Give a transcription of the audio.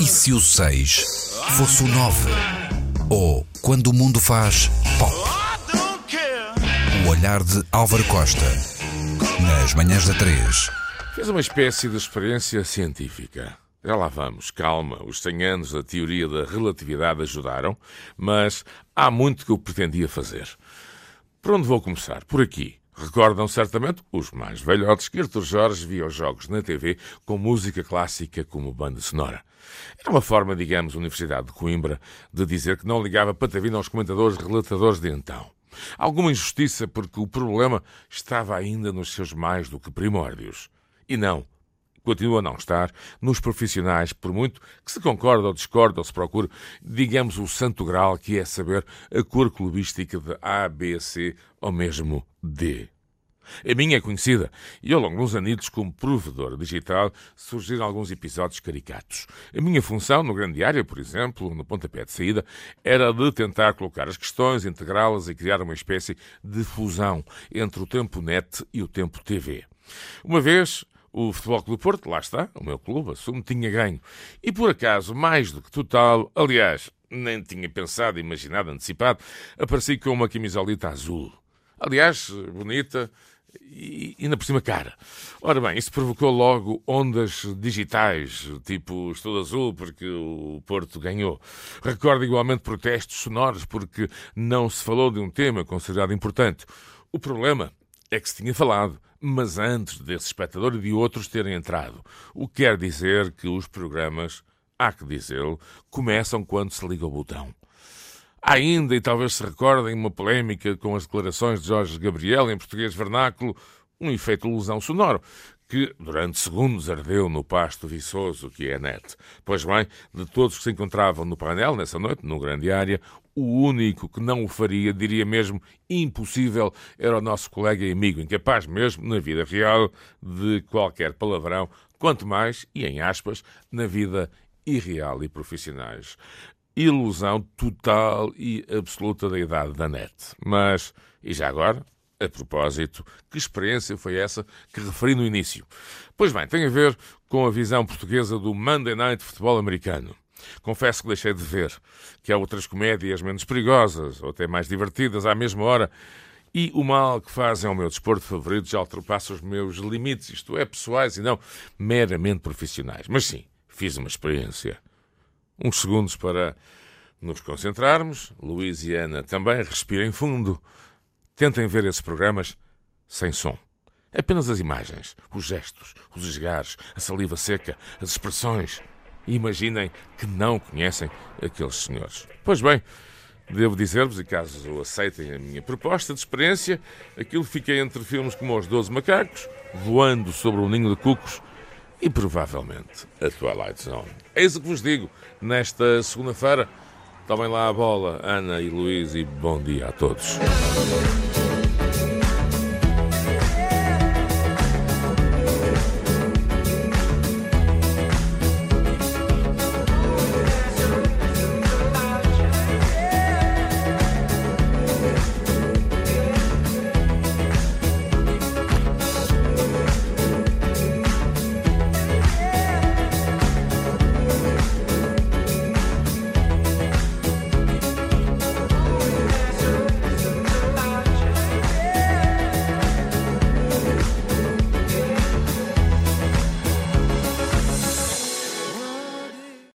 E se o 6 fosse o 9? Ou quando o mundo faz pop? O olhar de Álvaro Costa. Nas manhãs da 3. Fez uma espécie de experiência científica. Já lá vamos, calma. Os 100 anos da teoria da relatividade ajudaram, mas há muito que eu pretendia fazer. Por onde vou começar? Por aqui. Recordam certamente os mais velhotes que Arthur Jorge via os jogos na TV com música clássica como banda sonora. Era uma forma, digamos, Universidade de Coimbra, de dizer que não ligava patavina aos comentadores relatadores de então. Alguma injustiça porque o problema estava ainda nos seus mais do que primórdios. E não, continua a não estar nos profissionais, por muito que se concorde ou discorde ou se procure, digamos, o santo grau que é saber a cor clubística de A, B, C ou mesmo D. A minha é conhecida e ao longo dos anitos como provedor digital surgiram alguns episódios caricatos. A minha função no grande área, por exemplo, no pontapé de saída, era de tentar colocar as questões, integrá-las e criar uma espécie de fusão entre o tempo net e o tempo TV. Uma vez, o Futebol Clube do Porto, lá está, o meu clube, assumo, tinha ganho. E por acaso, mais do que total, aliás, nem tinha pensado, imaginado, antecipado, apareci com uma camisolita azul. Aliás, bonita e ainda por cima cara. Ora bem, isso provocou logo ondas digitais, tipo estou azul porque o Porto ganhou. Recordo igualmente protestos sonoros porque não se falou de um tema considerado importante. O problema é que se tinha falado, mas antes desse espectador e de outros terem entrado. O que quer dizer que os programas, há que dizê-lo, começam quando se liga o botão. Há ainda, e talvez se recordem, uma polémica com as declarações de Jorge Gabriel em português vernáculo, um efeito ilusão sonoro, que durante segundos ardeu no pasto viçoso que é net. Pois bem, de todos que se encontravam no painel nessa noite, no grande área, o único que não o faria, diria mesmo impossível, era o nosso colega e amigo, incapaz mesmo, na vida real, de qualquer palavrão, quanto mais, e em aspas, na vida irreal e profissionais. Ilusão total e absoluta da idade da net. Mas, e já agora, a propósito, que experiência foi essa que referi no início? Pois bem, tem a ver com a visão portuguesa do Monday Night Futebol americano. Confesso que deixei de ver, que há outras comédias menos perigosas ou até mais divertidas à mesma hora. E o mal que fazem ao meu desporto favorito já ultrapassa os meus limites, isto é, pessoais e não meramente profissionais. Mas sim, fiz uma experiência. Uns segundos para nos concentrarmos. Luís e Ana também respirem fundo. Tentem ver esses programas sem som. Apenas as imagens, os gestos, os esgares, a saliva seca, as expressões e imaginem que não conhecem aqueles senhores. Pois bem, devo dizer-vos, e caso aceitem a minha proposta de experiência, aquilo fica entre filmes como Os Doze Macacos, Voando sobre um Ninho de Cucos e provavelmente a Twilight Zone. Eis o que vos digo nesta segunda-feira. Tomem lá a bola, Ana e Luís, e bom dia a todos.